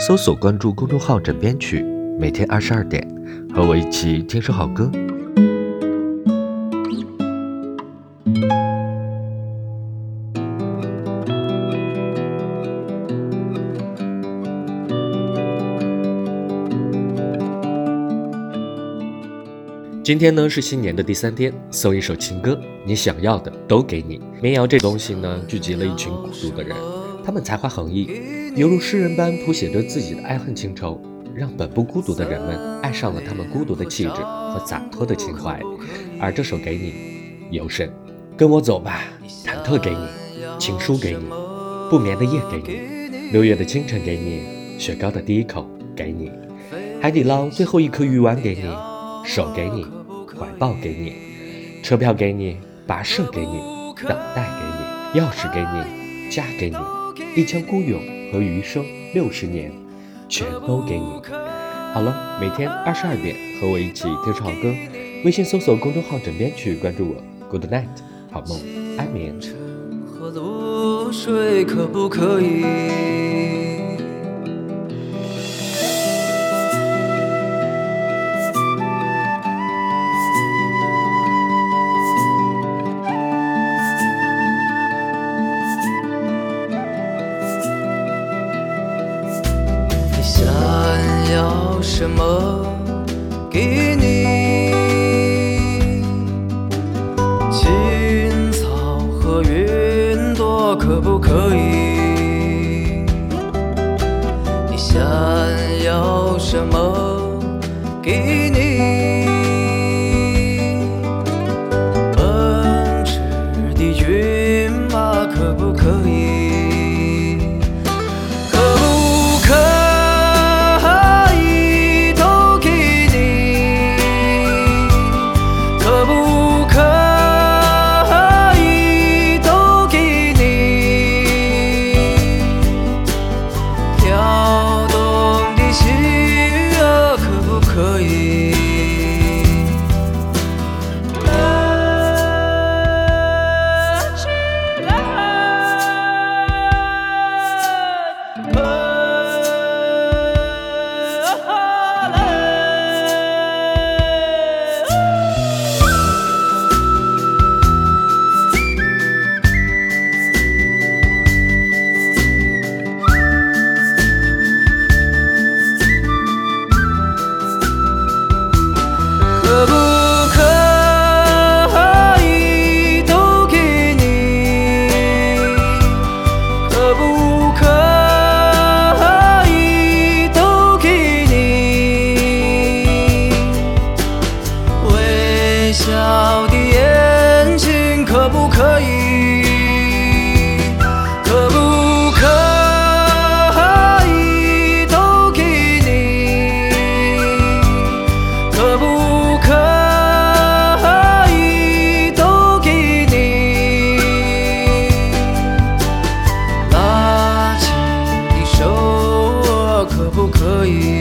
搜索关注公众号“枕边曲”，每天二十二点，和我一起听首好歌。今天呢是新年的第三天，送一首情歌，你想要的都给你。民谣这东西呢，聚集了一群孤独的人，他们才华横溢，犹如诗人般谱写着自己的爱恨情仇，让本不孤独的人们爱上了他们孤独的气质和洒脱的情怀。而这首给你，尤甚。跟我走吧，忐忑给你，情书给你，不眠的夜给你，六月的清晨给你，雪糕的第一口给你，海底捞最后一颗鱼丸给你，手给你。怀抱给你，车票给你，跋涉给你，等待给你，钥匙给你，嫁给你，一腔孤勇和余生六十年，全都给你。好了，每天二十二点和我一起听首好歌，微信搜索公众号“枕边曲”，关注我。Good night，好梦，安眠。什么给你？青草和云朵可不可以？你想要什么给你？奔驰的骏马可不可以？you.